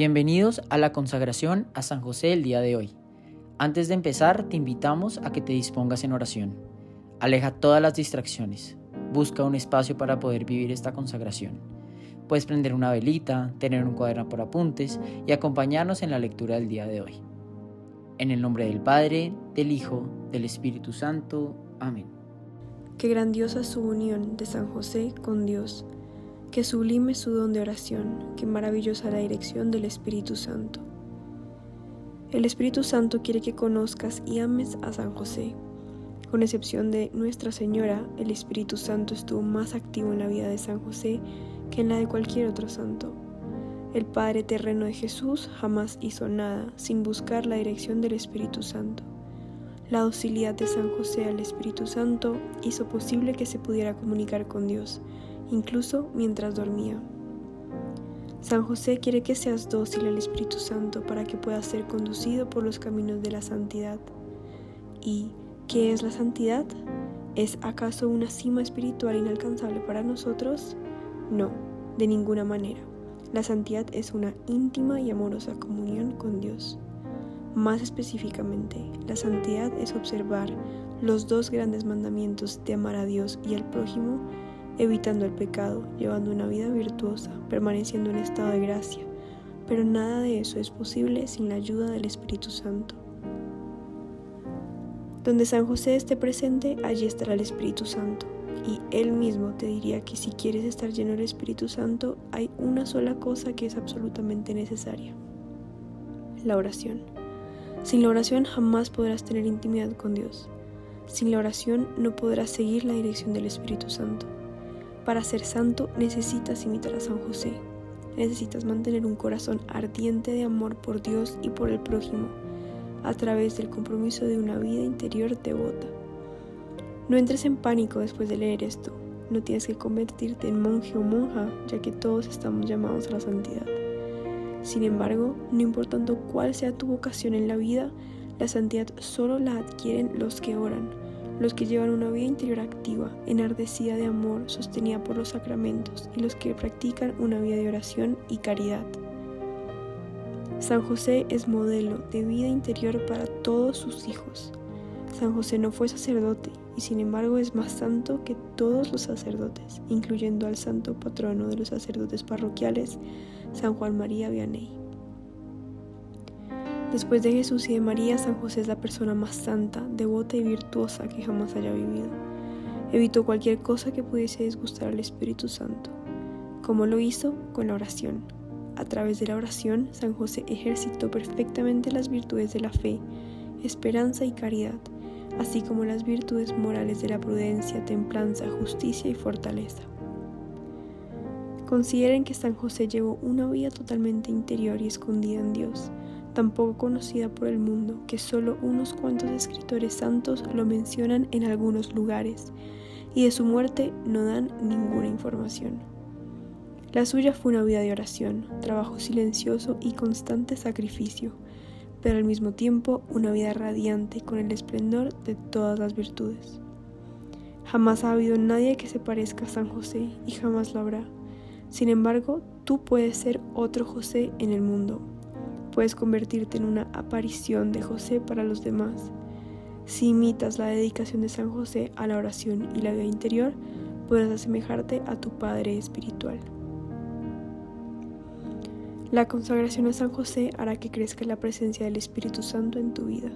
Bienvenidos a la consagración a San José el día de hoy. Antes de empezar, te invitamos a que te dispongas en oración. Aleja todas las distracciones. Busca un espacio para poder vivir esta consagración. Puedes prender una velita, tener un cuaderno por apuntes y acompañarnos en la lectura del día de hoy. En el nombre del Padre, del Hijo, del Espíritu Santo. Amén. Qué grandiosa su unión de San José con Dios Qué sublime su don de oración, qué maravillosa la dirección del Espíritu Santo. El Espíritu Santo quiere que conozcas y ames a San José. Con excepción de Nuestra Señora, el Espíritu Santo estuvo más activo en la vida de San José que en la de cualquier otro santo. El Padre terreno de Jesús jamás hizo nada sin buscar la dirección del Espíritu Santo. La docilidad de San José al Espíritu Santo hizo posible que se pudiera comunicar con Dios incluso mientras dormía. San José quiere que seas dócil al Espíritu Santo para que puedas ser conducido por los caminos de la santidad. ¿Y qué es la santidad? ¿Es acaso una cima espiritual inalcanzable para nosotros? No, de ninguna manera. La santidad es una íntima y amorosa comunión con Dios. Más específicamente, la santidad es observar los dos grandes mandamientos de amar a Dios y al prójimo evitando el pecado, llevando una vida virtuosa, permaneciendo en estado de gracia. Pero nada de eso es posible sin la ayuda del Espíritu Santo. Donde San José esté presente, allí estará el Espíritu Santo. Y Él mismo te diría que si quieres estar lleno del Espíritu Santo, hay una sola cosa que es absolutamente necesaria. La oración. Sin la oración jamás podrás tener intimidad con Dios. Sin la oración no podrás seguir la dirección del Espíritu Santo. Para ser santo necesitas imitar a San José. Necesitas mantener un corazón ardiente de amor por Dios y por el prójimo a través del compromiso de una vida interior devota. No entres en pánico después de leer esto. No tienes que convertirte en monje o monja, ya que todos estamos llamados a la santidad. Sin embargo, no importando cuál sea tu vocación en la vida, la santidad solo la adquieren los que oran, los que llevan una vida interior activa, enardecida de amor, sostenida por los sacramentos, y los que practican una vida de oración y caridad. San José es modelo de vida interior para todos sus hijos. San José no fue sacerdote y sin embargo es más santo que todos los sacerdotes, incluyendo al santo patrono de los sacerdotes parroquiales, San Juan María Vianney. Después de Jesús y de María, San José es la persona más santa, devota y virtuosa que jamás haya vivido. Evitó cualquier cosa que pudiese disgustar al Espíritu Santo. como lo hizo? Con la oración. A través de la oración, San José ejercitó perfectamente las virtudes de la fe, esperanza y caridad, así como las virtudes morales de la prudencia, templanza, justicia y fortaleza. Consideren que San José llevó una vida totalmente interior y escondida en Dios tan poco conocida por el mundo que solo unos cuantos escritores santos lo mencionan en algunos lugares y de su muerte no dan ninguna información. La suya fue una vida de oración, trabajo silencioso y constante sacrificio, pero al mismo tiempo una vida radiante con el esplendor de todas las virtudes. Jamás ha habido nadie que se parezca a San José y jamás lo habrá. Sin embargo, tú puedes ser otro José en el mundo, puedes convertirte en una aparición de José para los demás. Si imitas la dedicación de San José a la oración y la vida interior, podrás asemejarte a tu Padre espiritual. La consagración a San José hará que crezca la presencia del Espíritu Santo en tu vida.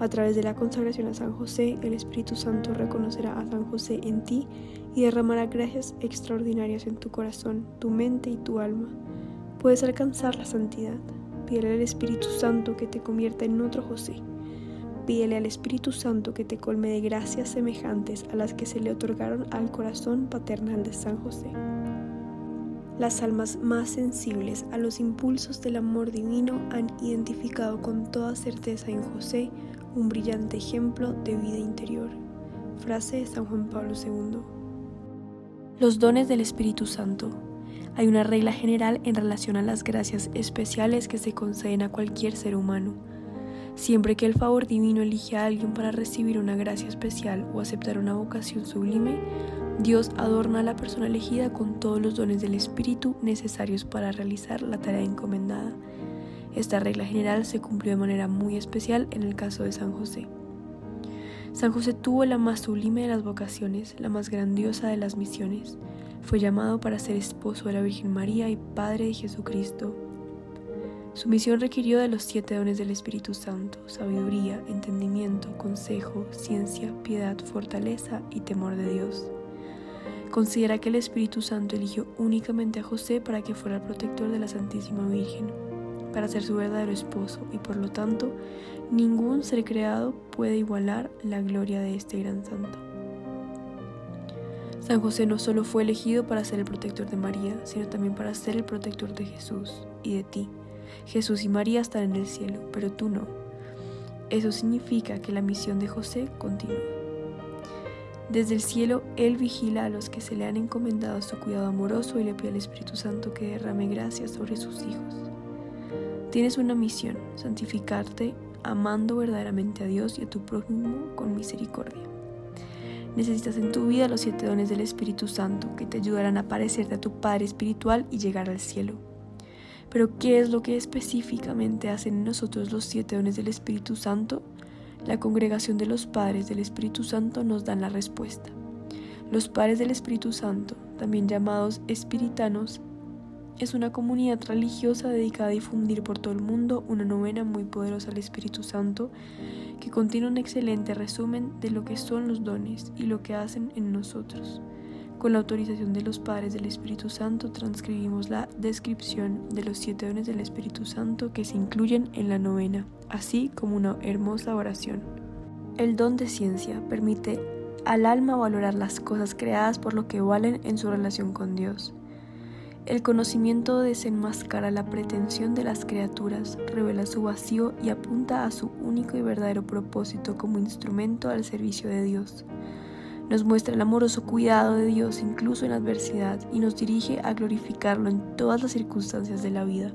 A través de la consagración a San José, el Espíritu Santo reconocerá a San José en ti y derramará gracias extraordinarias en tu corazón, tu mente y tu alma. Puedes alcanzar la santidad. Pídele al Espíritu Santo que te convierta en otro José. Pídele al Espíritu Santo que te colme de gracias semejantes a las que se le otorgaron al corazón paternal de San José. Las almas más sensibles a los impulsos del amor divino han identificado con toda certeza en José un brillante ejemplo de vida interior. Frase de San Juan Pablo II. Los dones del Espíritu Santo. Hay una regla general en relación a las gracias especiales que se conceden a cualquier ser humano. Siempre que el favor divino elige a alguien para recibir una gracia especial o aceptar una vocación sublime, Dios adorna a la persona elegida con todos los dones del Espíritu necesarios para realizar la tarea encomendada. Esta regla general se cumplió de manera muy especial en el caso de San José. San José tuvo la más sublime de las vocaciones, la más grandiosa de las misiones. Fue llamado para ser esposo de la Virgen María y Padre de Jesucristo. Su misión requirió de los siete dones del Espíritu Santo, sabiduría, entendimiento, consejo, ciencia, piedad, fortaleza y temor de Dios. Considera que el Espíritu Santo eligió únicamente a José para que fuera el protector de la Santísima Virgen, para ser su verdadero esposo, y por lo tanto ningún ser creado puede igualar la gloria de este gran santo. San José no solo fue elegido para ser el protector de María, sino también para ser el protector de Jesús y de ti. Jesús y María están en el cielo, pero tú no. Eso significa que la misión de José continúa. Desde el cielo, Él vigila a los que se le han encomendado su cuidado amoroso y le pide al Espíritu Santo que derrame gracia sobre sus hijos. Tienes una misión, santificarte amando verdaderamente a Dios y a tu prójimo con misericordia. Necesitas en tu vida los siete dones del Espíritu Santo que te ayudarán a parecerte a tu Padre Espiritual y llegar al cielo. Pero ¿qué es lo que específicamente hacen en nosotros los siete dones del Espíritu Santo? La congregación de los padres del Espíritu Santo nos dan la respuesta. Los padres del Espíritu Santo, también llamados espiritanos, es una comunidad religiosa dedicada a difundir por todo el mundo una novena muy poderosa al Espíritu Santo que contiene un excelente resumen de lo que son los dones y lo que hacen en nosotros. Con la autorización de los padres del Espíritu Santo transcribimos la descripción de los siete dones del Espíritu Santo que se incluyen en la novena, así como una hermosa oración. El don de ciencia permite al alma valorar las cosas creadas por lo que valen en su relación con Dios. El conocimiento desenmascara la pretensión de las criaturas, revela su vacío y apunta a su único y verdadero propósito como instrumento al servicio de Dios. Nos muestra el amoroso cuidado de Dios incluso en adversidad y nos dirige a glorificarlo en todas las circunstancias de la vida.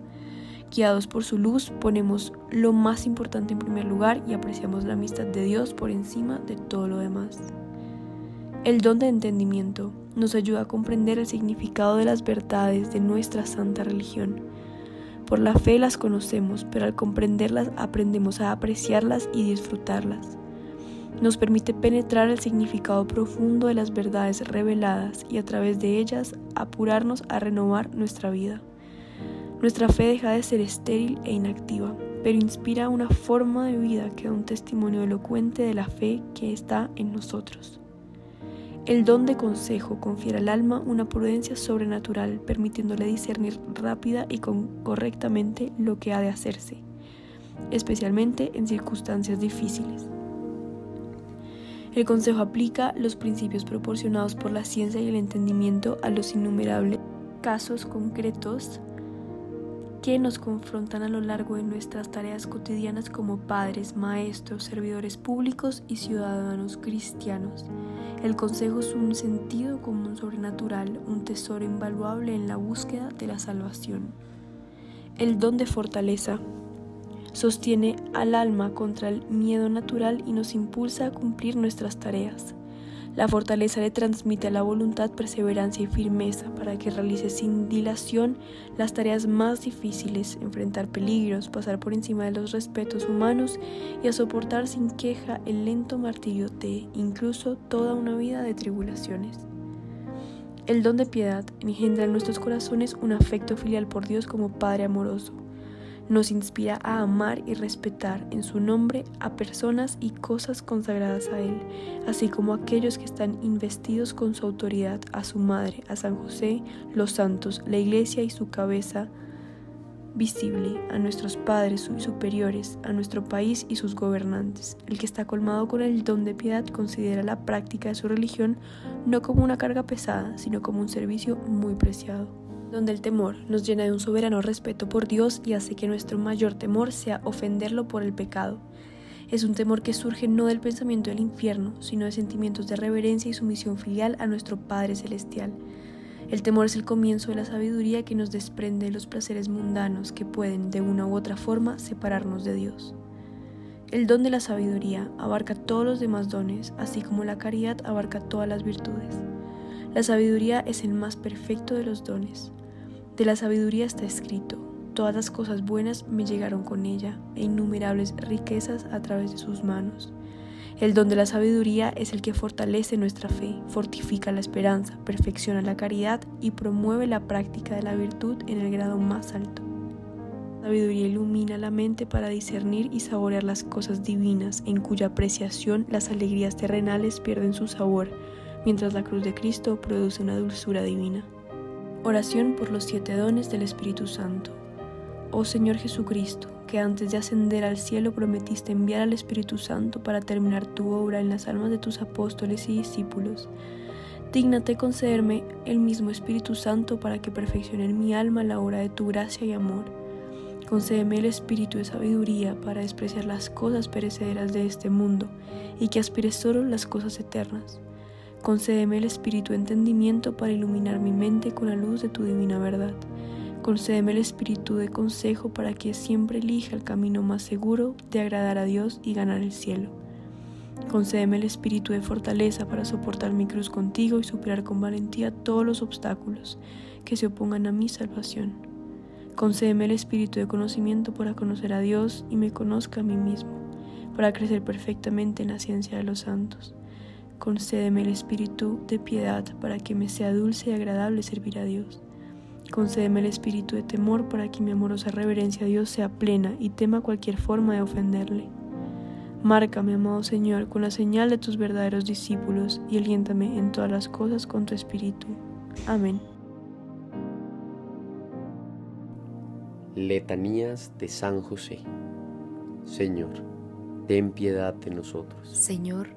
Guiados por su luz, ponemos lo más importante en primer lugar y apreciamos la amistad de Dios por encima de todo lo demás. El don de entendimiento nos ayuda a comprender el significado de las verdades de nuestra santa religión. Por la fe las conocemos, pero al comprenderlas aprendemos a apreciarlas y disfrutarlas. Nos permite penetrar el significado profundo de las verdades reveladas y a través de ellas apurarnos a renovar nuestra vida. Nuestra fe deja de ser estéril e inactiva, pero inspira una forma de vida que da un testimonio elocuente de la fe que está en nosotros. El don de consejo confiere al alma una prudencia sobrenatural, permitiéndole discernir rápida y correctamente lo que ha de hacerse, especialmente en circunstancias difíciles. El consejo aplica los principios proporcionados por la ciencia y el entendimiento a los innumerables casos concretos que nos confrontan a lo largo de nuestras tareas cotidianas como padres, maestros, servidores públicos y ciudadanos cristianos. El consejo es un sentido común sobrenatural, un tesoro invaluable en la búsqueda de la salvación. El don de fortaleza sostiene al alma contra el miedo natural y nos impulsa a cumplir nuestras tareas. La fortaleza le transmite a la voluntad perseverancia y firmeza para que realice sin dilación las tareas más difíciles, enfrentar peligros, pasar por encima de los respetos humanos y soportar sin queja el lento martirio de incluso toda una vida de tribulaciones. El don de piedad engendra en nuestros corazones un afecto filial por Dios como Padre amoroso nos inspira a amar y respetar en su nombre a personas y cosas consagradas a Él, así como a aquellos que están investidos con su autoridad, a su Madre, a San José, los santos, la Iglesia y su cabeza visible, a nuestros padres superiores, a nuestro país y sus gobernantes. El que está colmado con el don de piedad considera la práctica de su religión no como una carga pesada, sino como un servicio muy preciado donde el temor nos llena de un soberano respeto por Dios y hace que nuestro mayor temor sea ofenderlo por el pecado. Es un temor que surge no del pensamiento del infierno, sino de sentimientos de reverencia y sumisión filial a nuestro Padre Celestial. El temor es el comienzo de la sabiduría que nos desprende de los placeres mundanos que pueden, de una u otra forma, separarnos de Dios. El don de la sabiduría abarca todos los demás dones, así como la caridad abarca todas las virtudes. La sabiduría es el más perfecto de los dones. De la sabiduría está escrito, todas las cosas buenas me llegaron con ella, e innumerables riquezas a través de sus manos. El don de la sabiduría es el que fortalece nuestra fe, fortifica la esperanza, perfecciona la caridad y promueve la práctica de la virtud en el grado más alto. La sabiduría ilumina la mente para discernir y saborear las cosas divinas, en cuya apreciación las alegrías terrenales pierden su sabor, mientras la cruz de Cristo produce una dulzura divina. Oración por los siete dones del Espíritu Santo. Oh Señor Jesucristo, que antes de ascender al cielo prometiste enviar al Espíritu Santo para terminar tu obra en las almas de tus apóstoles y discípulos, dígnate concederme el mismo Espíritu Santo para que perfeccione en mi alma la obra de tu gracia y amor Concédeme el espíritu de sabiduría para despreciar las cosas perecederas de este mundo y que aspire solo las cosas eternas. Concédeme el espíritu de entendimiento para iluminar mi mente con la luz de tu divina verdad. Concédeme el espíritu de consejo para que siempre elija el camino más seguro de agradar a Dios y ganar el cielo. Concédeme el espíritu de fortaleza para soportar mi cruz contigo y superar con valentía todos los obstáculos que se opongan a mi salvación. Concédeme el espíritu de conocimiento para conocer a Dios y me conozca a mí mismo, para crecer perfectamente en la ciencia de los santos. Concédeme el espíritu de piedad para que me sea dulce y agradable servir a Dios. Concédeme el espíritu de temor para que mi amorosa reverencia a Dios sea plena y tema cualquier forma de ofenderle. Márcame, amado Señor, con la señal de tus verdaderos discípulos y aliéntame en todas las cosas con tu espíritu. Amén. Letanías de San José. Señor, ten piedad de nosotros. Señor,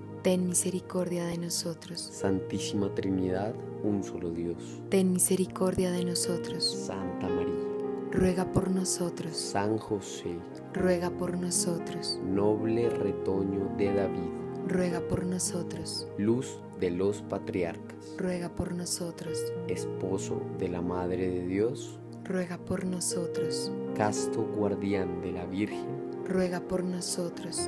ten misericordia de nosotros. Santísima Trinidad, un solo Dios, ten misericordia de nosotros. Santa María, ruega por nosotros. San José, ruega por nosotros. Noble retoño de David, ruega por nosotros. Luz de los patriarcas, ruega por nosotros. Esposo de la Madre de Dios, ruega por nosotros. Casto guardián de la Virgen, ruega por nosotros.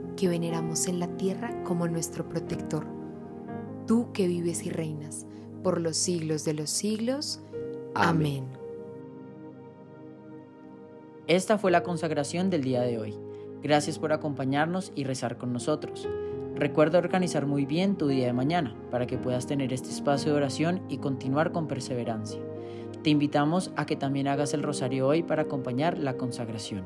que veneramos en la tierra como nuestro protector. Tú que vives y reinas por los siglos de los siglos. Amén. Esta fue la consagración del día de hoy. Gracias por acompañarnos y rezar con nosotros. Recuerda organizar muy bien tu día de mañana para que puedas tener este espacio de oración y continuar con perseverancia. Te invitamos a que también hagas el rosario hoy para acompañar la consagración.